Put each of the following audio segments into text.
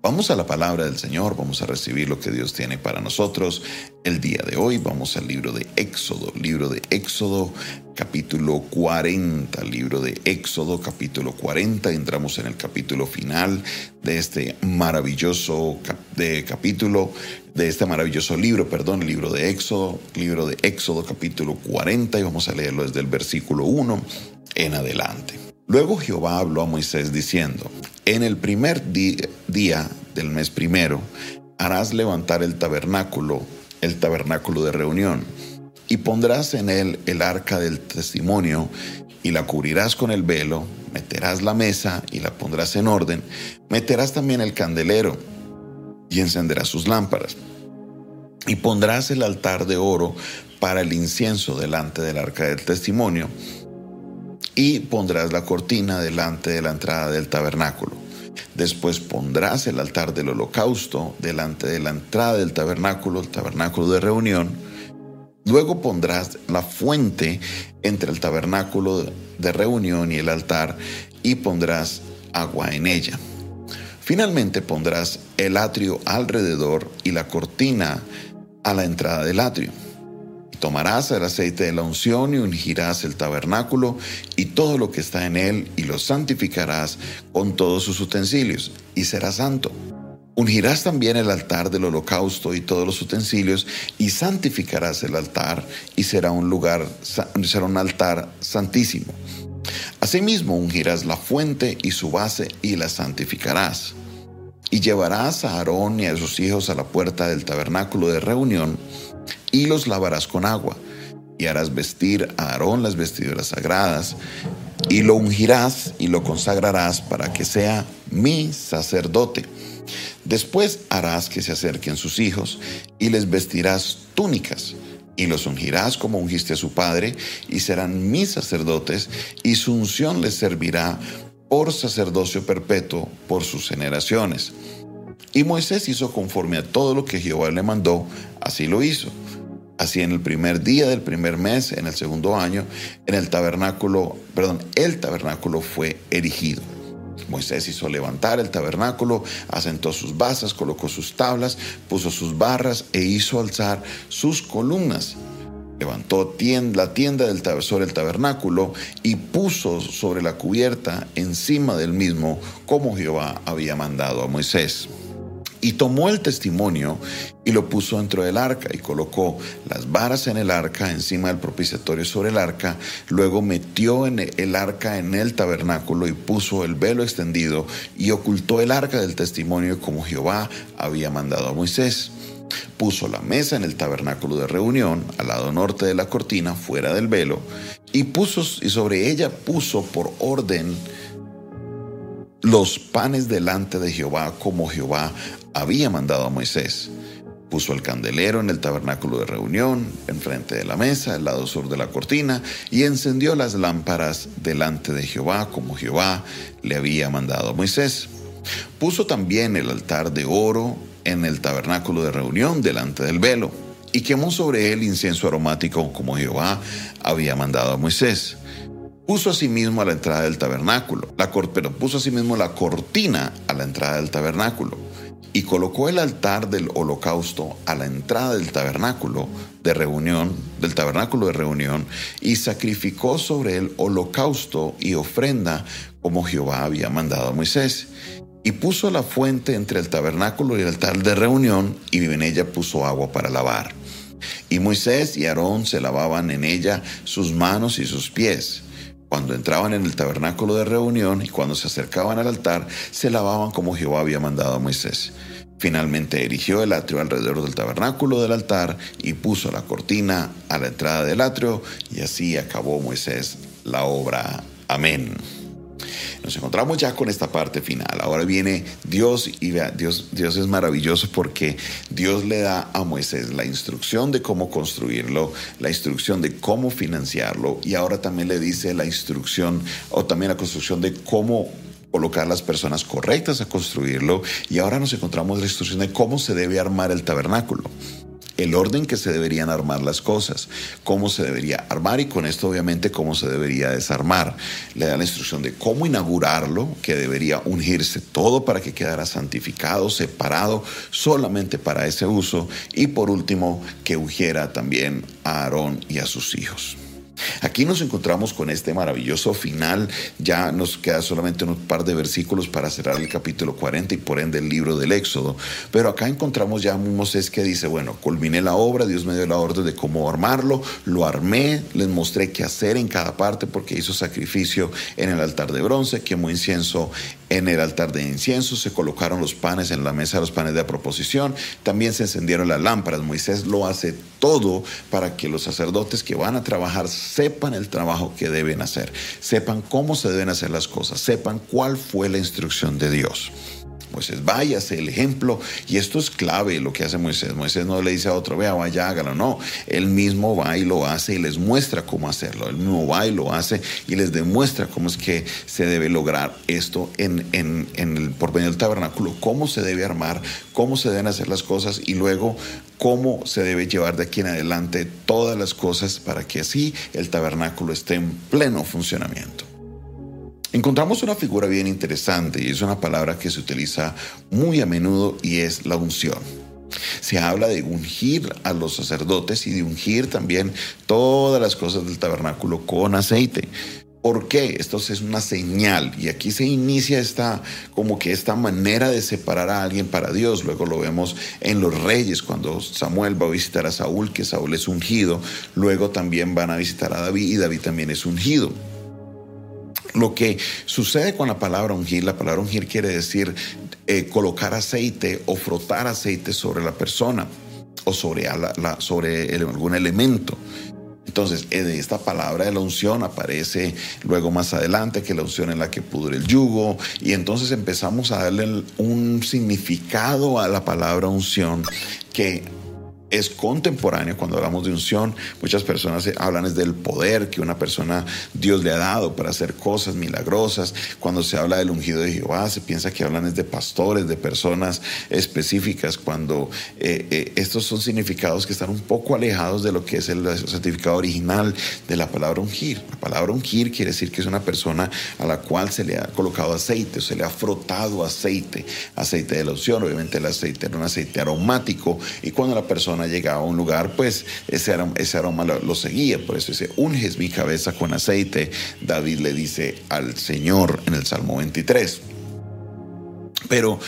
Vamos a la palabra del Señor, vamos a recibir lo que Dios tiene para nosotros el día de hoy. Vamos al libro de Éxodo, libro de Éxodo, capítulo 40, libro de Éxodo, capítulo 40. Entramos en el capítulo final de este maravilloso de capítulo, de este maravilloso libro, perdón, libro de Éxodo, libro de Éxodo, capítulo 40, y vamos a leerlo desde el versículo 1 en adelante. Luego Jehová habló a Moisés diciendo, en el primer día del mes primero harás levantar el tabernáculo, el tabernáculo de reunión, y pondrás en él el arca del testimonio, y la cubrirás con el velo, meterás la mesa y la pondrás en orden, meterás también el candelero y encenderás sus lámparas. Y pondrás el altar de oro para el incienso delante del arca del testimonio, y pondrás la cortina delante de la entrada del tabernáculo. Después pondrás el altar del holocausto delante de la entrada del tabernáculo, el tabernáculo de reunión. Luego pondrás la fuente entre el tabernáculo de reunión y el altar y pondrás agua en ella. Finalmente pondrás el atrio alrededor y la cortina a la entrada del atrio. Tomarás el aceite de la unción y ungirás el tabernáculo y todo lo que está en él y lo santificarás con todos sus utensilios y será santo. Ungirás también el altar del holocausto y todos los utensilios y santificarás el altar y será un lugar, será un altar santísimo. Asimismo ungirás la fuente y su base y la santificarás. Y llevarás a Aarón y a sus hijos a la puerta del tabernáculo de reunión y los lavarás con agua, y harás vestir a Aarón las vestiduras sagradas, y lo ungirás y lo consagrarás para que sea mi sacerdote. Después harás que se acerquen sus hijos, y les vestirás túnicas, y los ungirás como ungiste a su padre, y serán mis sacerdotes, y su unción les servirá por sacerdocio perpetuo por sus generaciones. Y Moisés hizo conforme a todo lo que Jehová le mandó, así lo hizo. Así en el primer día del primer mes, en el segundo año, en el tabernáculo, perdón, el tabernáculo fue erigido. Moisés hizo levantar el tabernáculo, asentó sus basas, colocó sus tablas, puso sus barras e hizo alzar sus columnas. Levantó la tienda del, sobre el tabernáculo y puso sobre la cubierta encima del mismo como Jehová había mandado a Moisés. Y tomó el testimonio y lo puso dentro del arca y colocó las varas en el arca, encima del propiciatorio sobre el arca. Luego metió en el arca en el tabernáculo y puso el velo extendido y ocultó el arca del testimonio como Jehová había mandado a Moisés. Puso la mesa en el tabernáculo de reunión, al lado norte de la cortina, fuera del velo, y puso y sobre ella puso por orden los panes delante de Jehová como Jehová había mandado a Moisés. Puso el candelero en el tabernáculo de reunión, enfrente de la mesa, al lado sur de la cortina, y encendió las lámparas delante de Jehová, como Jehová le había mandado a Moisés. Puso también el altar de oro en el tabernáculo de reunión delante del velo, y quemó sobre él incienso aromático, como Jehová había mandado a Moisés. Puso asimismo a la entrada del tabernáculo, la, pero puso asimismo la cortina a la entrada del tabernáculo y colocó el altar del holocausto a la entrada del tabernáculo de reunión, del tabernáculo de reunión, y sacrificó sobre él holocausto y ofrenda como Jehová había mandado a Moisés. Y puso la fuente entre el tabernáculo y el altar de reunión, y en ella puso agua para lavar. Y Moisés y Aarón se lavaban en ella sus manos y sus pies cuando entraban en el tabernáculo de reunión y cuando se acercaban al altar, se lavaban como Jehová había mandado a Moisés. Finalmente erigió el atrio alrededor del tabernáculo del altar y puso la cortina a la entrada del atrio y así acabó Moisés la obra. Amén. Nos encontramos ya con esta parte final. Ahora viene Dios y vea, Dios, Dios es maravilloso porque Dios le da a Moisés la instrucción de cómo construirlo, la instrucción de cómo financiarlo y ahora también le dice la instrucción o también la construcción de cómo colocar las personas correctas a construirlo y ahora nos encontramos la instrucción de cómo se debe armar el tabernáculo. El orden que se deberían armar las cosas, cómo se debería armar y con esto obviamente cómo se debería desarmar. Le da la instrucción de cómo inaugurarlo, que debería ungirse todo para que quedara santificado, separado solamente para ese uso y por último que ungiera también a Aarón y a sus hijos. Aquí nos encontramos con este maravilloso final. Ya nos queda solamente un par de versículos para cerrar el capítulo 40 y por ende el libro del Éxodo. Pero acá encontramos ya a Moisés que dice, bueno, culminé la obra, Dios me dio la orden de cómo armarlo, lo armé, les mostré qué hacer en cada parte porque hizo sacrificio en el altar de bronce, quemó incienso en el altar de incienso, se colocaron los panes en la mesa, los panes de proposición, también se encendieron las lámparas. Moisés lo hace todo para que los sacerdotes que van a trabajar sepan el trabajo que deben hacer, sepan cómo se deben hacer las cosas, sepan cuál fue la instrucción de Dios. Moisés, váyase el ejemplo. Y esto es clave lo que hace Moisés. Moisés no le dice a otro, vea, vaya, hágalo. No, él mismo va y lo hace y les muestra cómo hacerlo. Él mismo va y lo hace y les demuestra cómo es que se debe lograr esto en, en, en el, por medio del tabernáculo, cómo se debe armar, cómo se deben hacer las cosas y luego cómo se debe llevar de aquí en adelante todas las cosas para que así el tabernáculo esté en pleno funcionamiento. Encontramos una figura bien interesante y es una palabra que se utiliza muy a menudo y es la unción. Se habla de ungir a los sacerdotes y de ungir también todas las cosas del tabernáculo con aceite. ¿Por qué? Esto es una señal y aquí se inicia esta como que esta manera de separar a alguien para Dios. Luego lo vemos en los reyes cuando Samuel va a visitar a Saúl, que Saúl es ungido. Luego también van a visitar a David y David también es ungido. Lo que sucede con la palabra ungir, la palabra ungir quiere decir eh, colocar aceite o frotar aceite sobre la persona o sobre, algún elemento. Entonces, eh, de esta palabra de la unción aparece luego más adelante que la unción en la que pudre el yugo, y entonces empezamos a darle un significado a la palabra unción que es contemporáneo cuando hablamos de unción. Muchas personas hablan del poder que una persona Dios le ha dado para hacer cosas milagrosas. Cuando se habla del ungido de Jehová, se piensa que hablan de pastores, de personas específicas, cuando eh, eh, estos son significados que están un poco alejados de lo que es el certificado original de la palabra ungir. La palabra ungir quiere decir que es una persona a la cual se le ha colocado aceite, o se le ha frotado aceite, aceite de la unción. Obviamente el aceite era un aceite aromático y cuando la persona llegaba a un lugar, pues ese aroma, ese aroma lo, seguía. Por eso dice, unges mi cabeza con aceite. David le dice al Señor en el Salmo 23. Pero,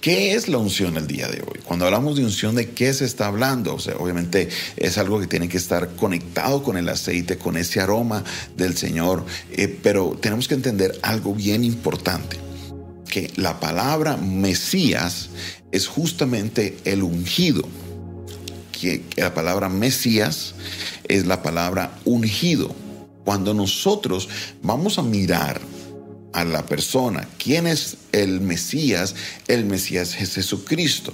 ¿qué es la unción el día de hoy? Cuando hablamos de unción, ¿de qué se está hablando? O sea, obviamente es algo que tiene que estar conectado con el aceite, con ese aroma del Señor. Eh, pero tenemos que entender algo bien importante, que la palabra Mesías es justamente el ungido que la palabra Mesías es la palabra ungido. Cuando nosotros vamos a mirar a la persona, ¿quién es el Mesías? El Mesías es Jesucristo.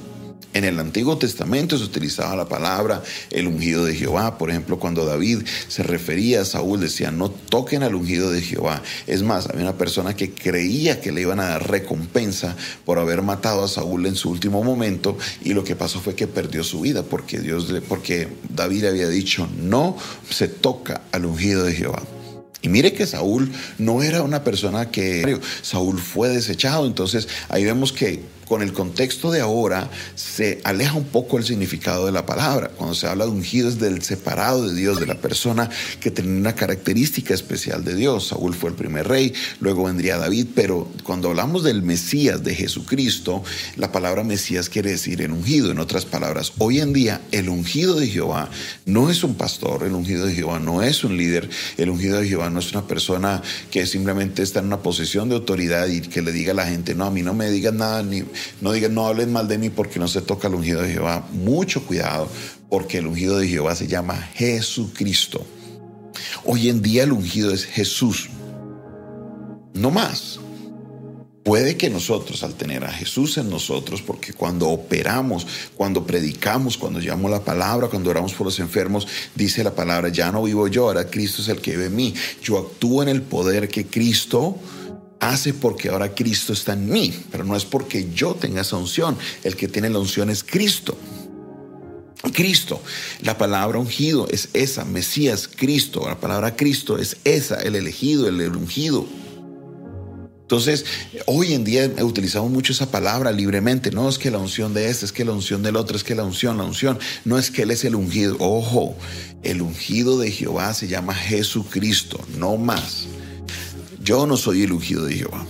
En el Antiguo Testamento se utilizaba la palabra el ungido de Jehová. Por ejemplo, cuando David se refería a Saúl, decía, no toquen al ungido de Jehová. Es más, había una persona que creía que le iban a dar recompensa por haber matado a Saúl en su último momento y lo que pasó fue que perdió su vida porque, Dios, porque David había dicho, no se toca al ungido de Jehová. Y mire que Saúl no era una persona que Saúl fue desechado, entonces ahí vemos que con el contexto de ahora se aleja un poco el significado de la palabra. Cuando se habla de ungido es del separado de Dios, de la persona que tenía una característica especial de Dios. Saúl fue el primer rey, luego vendría David, pero cuando hablamos del Mesías, de Jesucristo, la palabra Mesías quiere decir el ungido. En otras palabras, hoy en día el ungido de Jehová no es un pastor, el ungido de Jehová no es un líder, el ungido de Jehová no es una persona que simplemente está en una posición de autoridad y que le diga a la gente, no, a mí no me digan nada ni no digan, no hablen mal de mí porque no se toca el ungido de Jehová. Mucho cuidado, porque el ungido de Jehová se llama Jesucristo. Hoy en día el ungido es Jesús. No más. Puede que nosotros, al tener a Jesús en nosotros, porque cuando operamos, cuando predicamos, cuando llamamos la palabra, cuando oramos por los enfermos, dice la palabra, ya no vivo yo, ahora Cristo es el que vive en mí. Yo actúo en el poder que Cristo hace porque ahora Cristo está en mí, pero no es porque yo tenga esa unción. El que tiene la unción es Cristo. Cristo. La palabra ungido es esa, Mesías, Cristo. La palabra Cristo es esa, el elegido, el ungido. Entonces, hoy en día utilizamos mucho esa palabra libremente. No es que la unción de este, es que la unción del otro, es que la unción, la unción. No es que Él es el ungido. Ojo, el ungido de Jehová se llama Jesucristo, no más. Yo no soy el ungido de Jehová.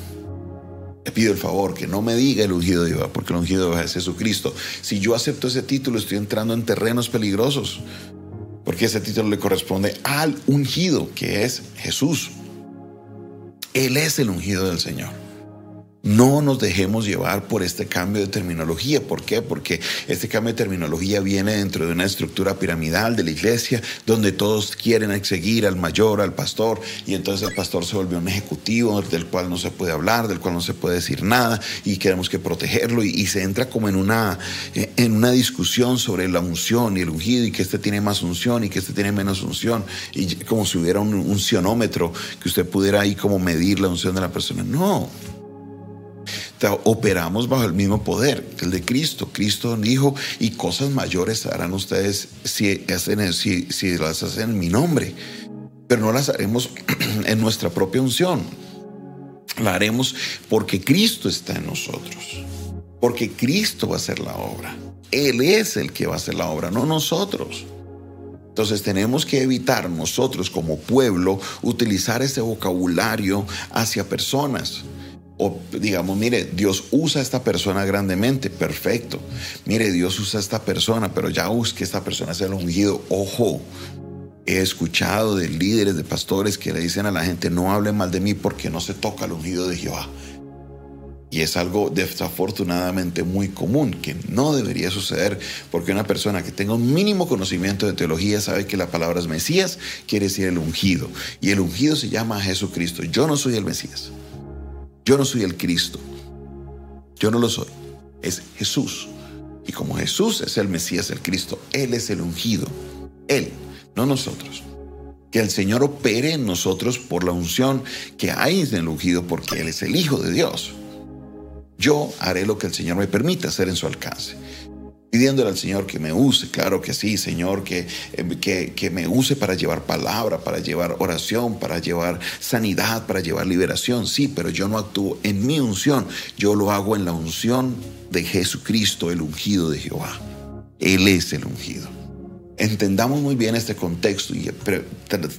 Le pido el favor que no me diga el ungido de Jehová, porque el ungido de Jehová es Jesucristo. Si yo acepto ese título, estoy entrando en terrenos peligrosos, porque ese título le corresponde al ungido, que es Jesús. Él es el ungido del Señor. No nos dejemos llevar por este cambio de terminología. ¿Por qué? Porque este cambio de terminología viene dentro de una estructura piramidal de la iglesia donde todos quieren seguir al mayor, al pastor, y entonces el pastor se volvió un ejecutivo del cual no se puede hablar, del cual no se puede decir nada y queremos que protegerlo y, se entra como en una, en una discusión sobre la unción y el ungido y que este tiene más unción y que este tiene menos unción y como si hubiera un uncionómetro que usted pudiera ahí como medir la unción de la persona. No operamos bajo el mismo poder, el de Cristo. Cristo dijo, y cosas mayores harán ustedes si, si las hacen en mi nombre, pero no las haremos en nuestra propia unción. La haremos porque Cristo está en nosotros, porque Cristo va a hacer la obra. Él es el que va a hacer la obra, no nosotros. Entonces tenemos que evitar nosotros como pueblo utilizar ese vocabulario hacia personas o digamos, mire, Dios usa a esta persona grandemente, perfecto. Mire, Dios usa a esta persona, pero ya busque esta persona sea el ungido. Ojo, he escuchado de líderes, de pastores que le dicen a la gente, no hable mal de mí porque no se toca el ungido de Jehová. Y es algo desafortunadamente muy común, que no debería suceder, porque una persona que tenga un mínimo conocimiento de teología sabe que la palabra es Mesías, quiere decir el ungido. Y el ungido se llama Jesucristo. Yo no soy el Mesías. Yo no soy el Cristo. Yo no lo soy. Es Jesús. Y como Jesús es el Mesías, el Cristo, Él es el ungido. Él, no nosotros. Que el Señor opere en nosotros por la unción que hay en el ungido porque Él es el Hijo de Dios. Yo haré lo que el Señor me permita hacer en su alcance pidiéndole al Señor que me use, claro que sí, Señor, que, eh, que, que, me use para llevar palabra, para llevar oración, para llevar sanidad, para llevar liberación, sí, pero yo no actúo en mi unción, yo lo hago en la unción de Jesucristo, el ungido de Jehová. Él es el ungido. Entendamos muy bien este contexto y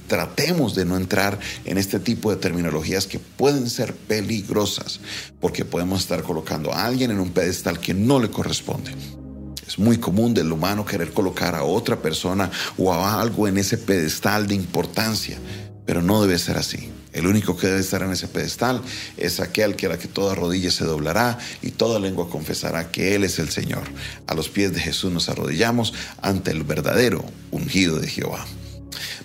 tratemos de no entrar en este tipo de terminologías que pueden ser peligrosas, porque podemos estar colocando a alguien en un pedestal que no le corresponde. Es muy común del humano querer colocar a otra persona o a algo en ese pedestal de importancia, pero no debe ser así. El único que debe estar en ese pedestal es aquel que a la que toda rodilla se doblará y toda lengua confesará que Él es el Señor. A los pies de Jesús nos arrodillamos ante el verdadero ungido de Jehová.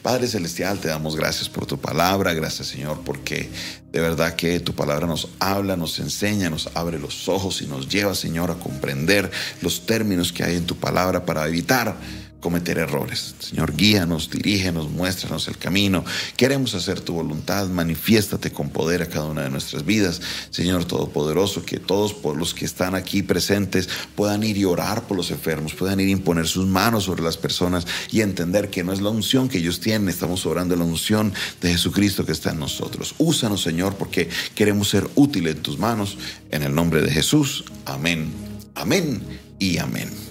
Padre Celestial, te damos gracias por tu palabra, gracias Señor, porque de verdad que tu palabra nos habla, nos enseña, nos abre los ojos y nos lleva Señor a comprender los términos que hay en tu palabra para evitar cometer errores. Señor, guíanos, dirígenos, muéstranos el camino. Queremos hacer tu voluntad, manifiéstate con poder a cada una de nuestras vidas. Señor Todopoderoso, que todos los que están aquí presentes puedan ir y orar por los enfermos, puedan ir y imponer sus manos sobre las personas y entender que no es la unción que ellos tienen, estamos orando la unción de Jesucristo que está en nosotros. Úsanos, Señor, porque queremos ser útiles en tus manos. En el nombre de Jesús. Amén. Amén y amén.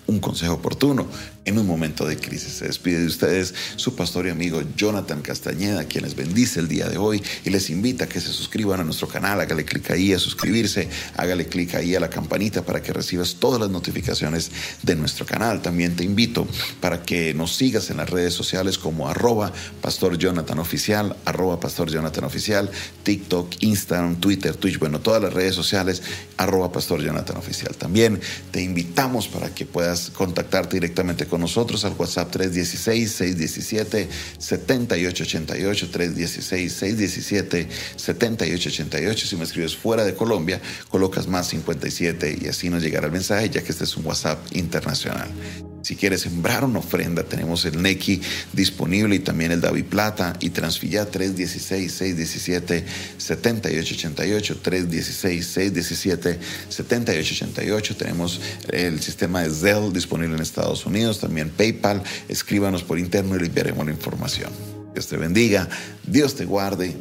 un consejo oportuno en un momento de crisis. Se despide de ustedes su pastor y amigo Jonathan Castañeda, quien les bendice el día de hoy y les invita a que se suscriban a nuestro canal, hágale clic ahí a suscribirse, hágale clic ahí a la campanita para que recibas todas las notificaciones de nuestro canal. También te invito para que nos sigas en las redes sociales como arroba pastor Jonathan oficial, arroba pastor Jonathan oficial, TikTok, Instagram, Twitter, Twitch, bueno, todas las redes sociales, arroba pastor Jonathan oficial. También te invitamos para que puedas contactarte directamente con nosotros al WhatsApp 316-617-7888, 316-617-7888. Si me escribes fuera de Colombia, colocas más 57 y así nos llegará el mensaje, ya que este es un WhatsApp internacional. Si quieres sembrar una ofrenda, tenemos el Neki disponible y también el David Plata y Transfilla 316-617-7888, 316-617-7888. Tenemos el sistema de Zelle disponible en Estados Unidos, también PayPal. Escríbanos por interno y enviaremos la información. Dios te bendiga, Dios te guarde